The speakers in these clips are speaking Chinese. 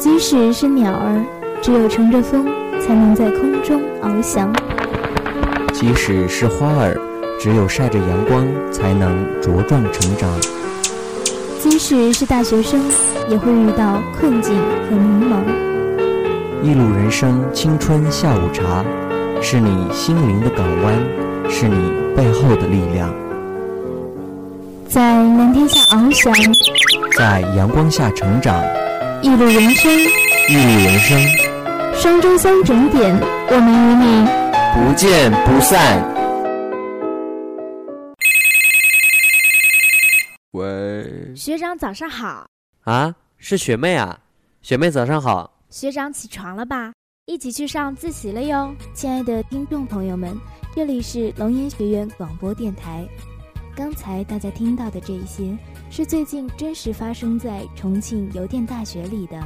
即使是鸟儿，只有乘着风，才能在空中翱翔；即使是花儿，只有晒着阳光，才能茁壮成长；即使是大学生，也会遇到困境和迷茫。一路人生，青春下午茶，是你心灵的港湾，是你背后的力量。在蓝天下翱翔，在阳光下成长。一路人生，一路人生。双周三整点，我们与你不见不散。喂，学长早上好。啊，是学妹啊，学妹早上好。学长起床了吧？一起去上自习了哟。亲爱的听众朋友们，这里是龙岩学院广播电台。刚才大家听到的这些，是最近真实发生在重庆邮电大学里的，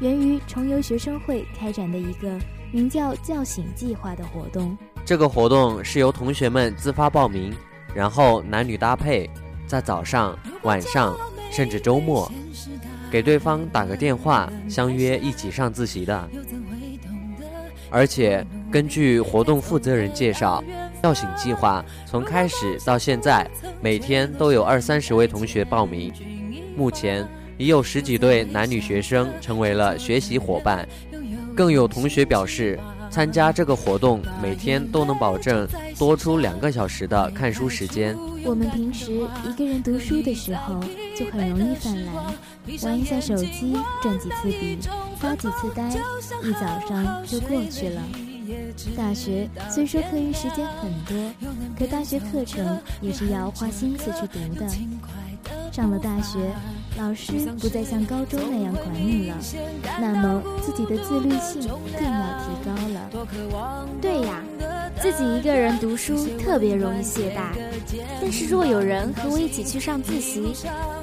源于重邮学生会开展的一个名叫“叫醒计划”的活动。这个活动是由同学们自发报名，然后男女搭配，在早上、晚上，甚至周末，给对方打个电话，相约一起上自习的。而且根据活动负责人介绍。叫醒计划从开始到现在，每天都有二三十位同学报名，目前已有十几对男女学生成为了学习伙伴，更有同学表示，参加这个活动每天都能保证多出两个小时的看书时间。我们平时一个人读书的时候，就很容易犯懒，玩一下手机，转几次笔，发几次呆，一早上就过去了。大学虽说课余时间很多，可大学课程也是要花心思去读的。上了大学，老师不再像高中那样管你了，那么自己的自律性更要提高了。对呀，自己一个人读书特别容易懈怠，但是若有人和我一起去上自习，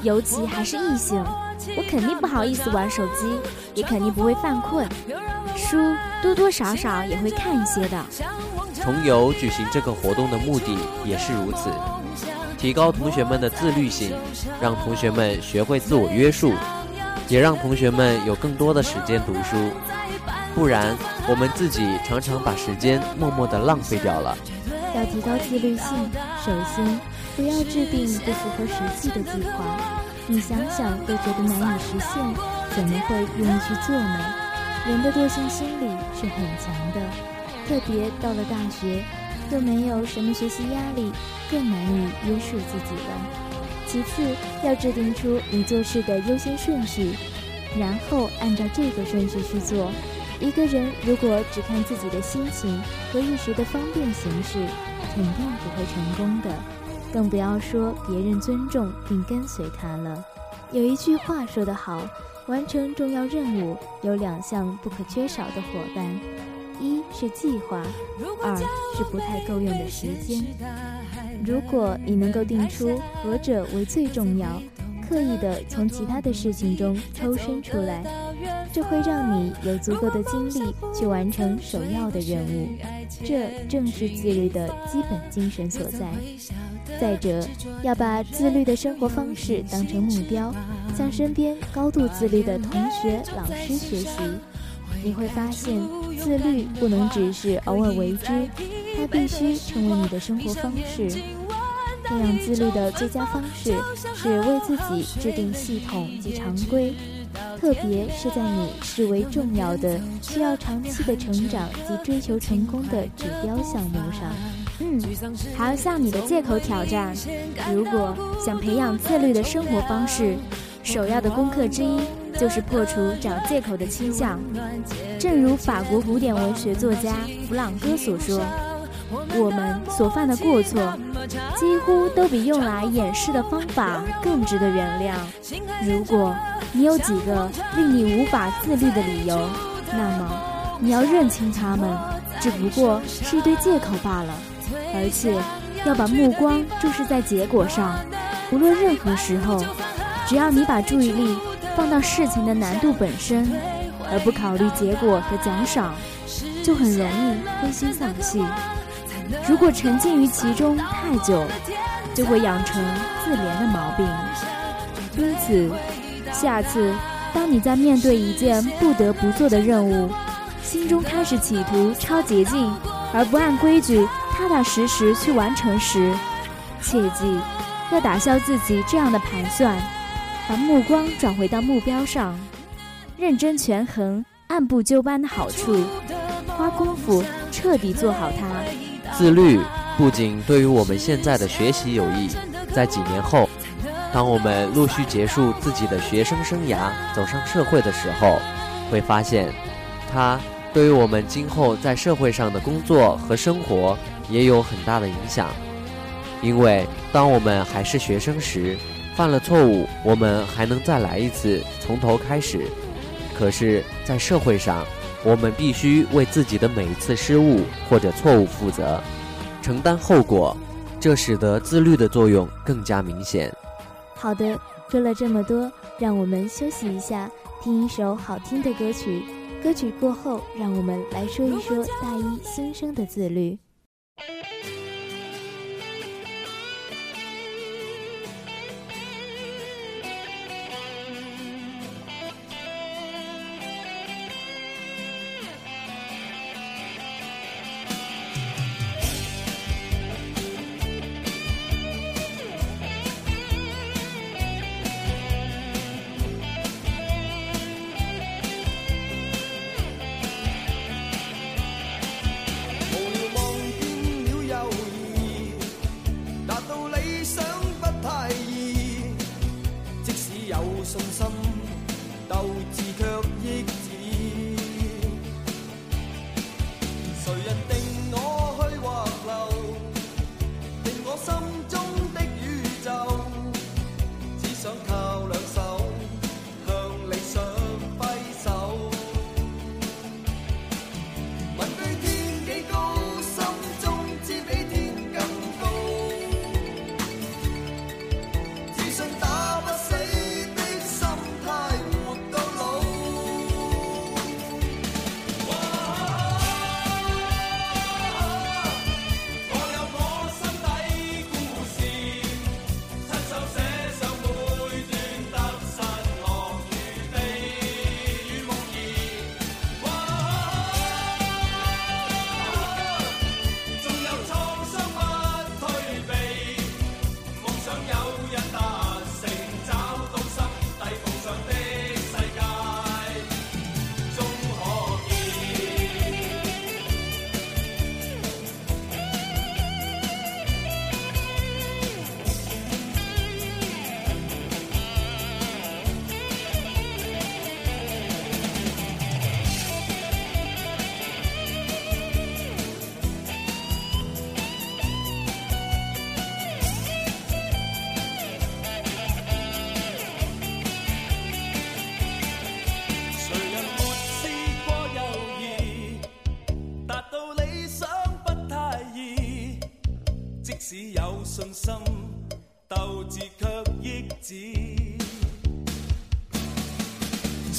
尤其还是异性，我肯定不好意思玩手机，也肯定不会犯困。书多多少少也会看一些的。重游举行这个活动的目的也是如此，提高同学们的自律性，让同学们学会自我约束，也让同学们有更多的时间读书。不然，我们自己常常把时间默默地浪费掉了。要提高自律性，首先不要制定不符合实际的计划。你想想都觉得难以实现，怎么会愿意去做呢？人的惰性心理是很强的，特别到了大学，又没有什么学习压力，更难以约束自己了。其次，要制定出你做事的优先顺序，然后按照这个顺序去做。一个人如果只看自己的心情和一时的方便行事，肯定不会成功的，更不要说别人尊重并跟随他了。有一句话说得好。完成重要任务有两项不可缺少的伙伴，一是计划，二是不太够用的时间。如果你能够定出何者为最重要，刻意的从其他的事情中抽身出来，这会让你有足够的精力去完成首要的任务。这正是自律的基本精神所在。再者，要把自律的生活方式当成目标，向身边高度自律的同学、老师学习，你会发现，自律不能只是偶尔为之，它必须成为你的生活方式。培养自律的最佳方式是为自己制定系统及常规，特别是在你视为重要的、需要长期的成长及追求成功的指标项目上。嗯，还要向你的借口挑战。如果想培养自律的生活方式，首要的功课之一就是破除找借口的倾向。正如法国古典文学作家弗朗哥所说：“我们所犯的过错，几乎都比用来掩饰的方法更值得原谅。如果你有几个令你无法自律的理由，那么你要认清他们，只不过是一堆借口罢了。”而且要把目光注视在结果上，无论任何时候，只要你把注意力放到事情的难度本身，而不考虑结果和奖赏，就很容易灰心丧气。如果沉浸于其中太久，就会养成自怜的毛病。因此，下次当你在面对一件不得不做的任务，心中开始企图抄捷径，而不按规矩踏踏实实去完成时，切记要打消自己这样的盘算，把目光转回到目标上，认真权衡按部就班的好处，花功夫彻底做好它。自律不仅对于我们现在的学习有益，在几年后。当我们陆续结束自己的学生生涯，走上社会的时候，会发现，它对于我们今后在社会上的工作和生活也有很大的影响。因为当我们还是学生时，犯了错误，我们还能再来一次，从头开始。可是，在社会上，我们必须为自己的每一次失误或者错误负责，承担后果，这使得自律的作用更加明显。好的，说了这么多，让我们休息一下，听一首好听的歌曲。歌曲过后，让我们来说一说大一新生的自律。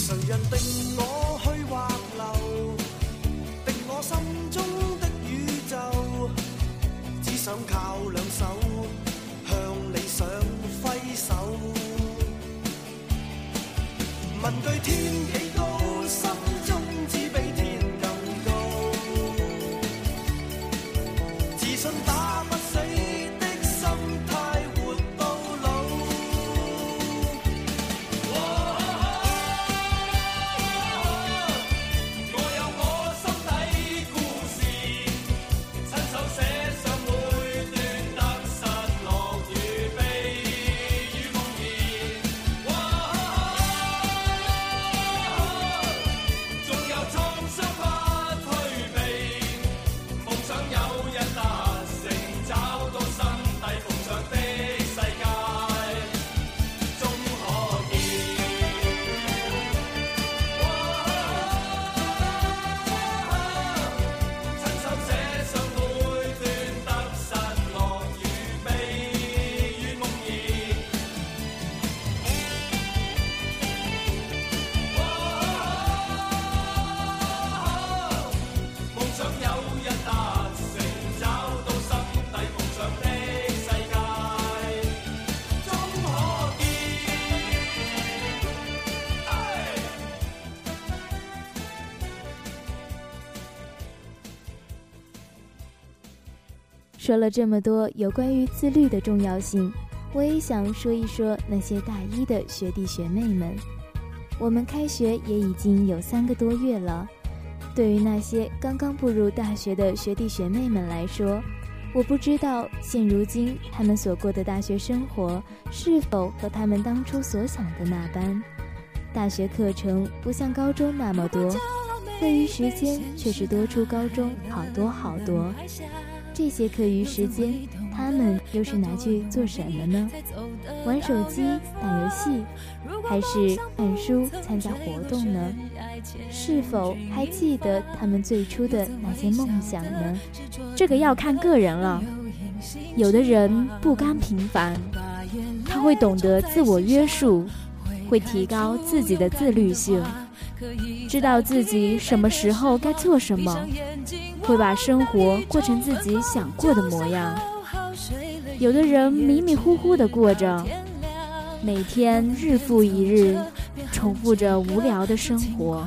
谁人定我去或留，定我心中的宇宙，只想靠两手向理想挥手。问句天几高？说了这么多有关于自律的重要性，我也想说一说那些大一的学弟学妹们。我们开学也已经有三个多月了，对于那些刚刚步入大学的学弟学妹们来说，我不知道现如今他们所过的大学生活是否和他们当初所想的那般。大学课程不像高中那么多。课余时间却是多出高中好多好多，这些课余时间，他们又是拿去做什么呢？玩手机、打游戏，还是看书、参加活动呢？是否还记得他们最初的那些梦想呢？这个要看个人了。有的人不甘平凡，他会懂得自我约束，会提高自己的自律性。知道自己什么时候该做什么，会把生活过成自己想过的模样。有的人迷迷糊糊的过着，每天日复一日，重复着无聊的生活。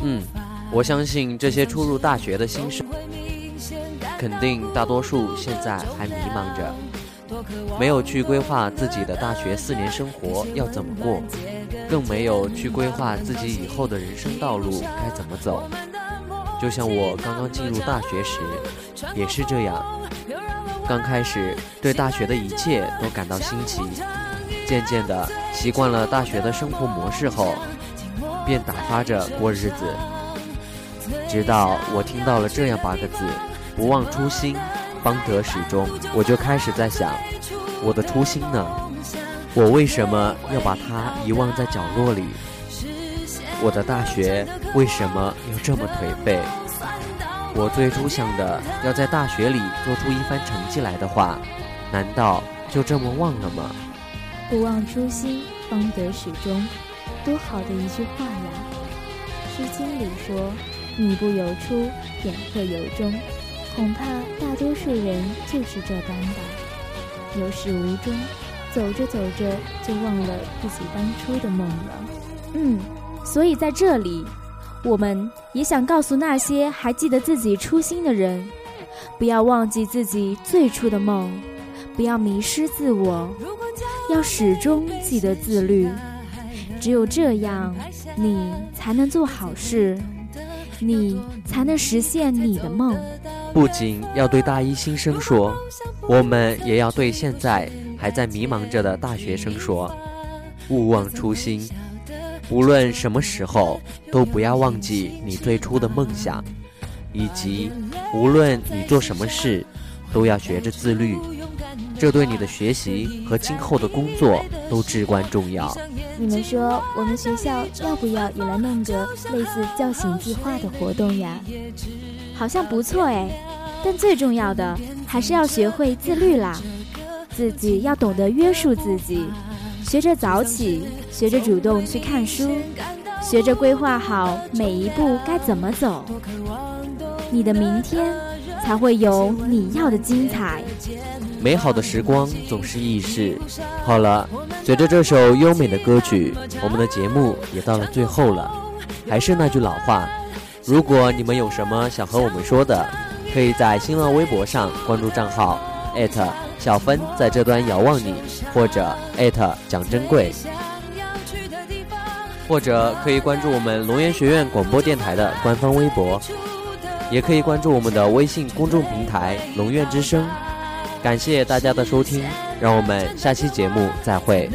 嗯，我相信这些初入大学的新生，肯定大多数现在还迷茫着，没有去规划自己的大学四年生活要怎么过。更没有去规划自己以后的人生道路该怎么走，就像我刚刚进入大学时，也是这样。刚开始对大学的一切都感到新奇，渐渐的习惯了大学的生活模式后，便打发着过日子。直到我听到了这样八个字：“不忘初心，方得始终”，我就开始在想，我的初心呢？我为什么要把它遗忘在角落里？我的大学为什么要这么颓废？我最初想的要在大学里做出一番成绩来的话，难道就这么忘了吗？不忘初心，方得始终，多好的一句话呀！《诗经》里说：“你不由初，点鹤有终。”恐怕大多数人就是这般吧，有始无终。走着走着就忘了自己当初的梦了。嗯，所以在这里，我们也想告诉那些还记得自己初心的人，不要忘记自己最初的梦，不要迷失自我，要始终记得自律。只有这样，你才能做好事，你才能实现你的梦。不仅要对大一新生说，我们也要对现在。还在迷茫着的大学生说：“勿忘初心，无论什么时候都不要忘记你最初的梦想，以及无论你做什么事，都要学着自律。这对你的学习和今后的工作都至关重要。”你们说，我们学校要不要也来弄个类似叫醒计划的活动呀？好像不错哎，但最重要的还是要学会自律啦。自己要懂得约束自己，学着早起，学着主动去看书，学着规划好每一步该怎么走，你的明天才会有你要的精彩。美好的时光总是易逝。好了，随着这首优美的歌曲，我们的节目也到了最后了。还是那句老话，如果你们有什么想和我们说的，可以在新浪微博上关注账号艾特。小芬在这端遥望你，或者艾特蒋珍贵，或者可以关注我们龙岩学院广播电台的官方微博，也可以关注我们的微信公众平台龙院之声。感谢大家的收听，让我们下期节目再会。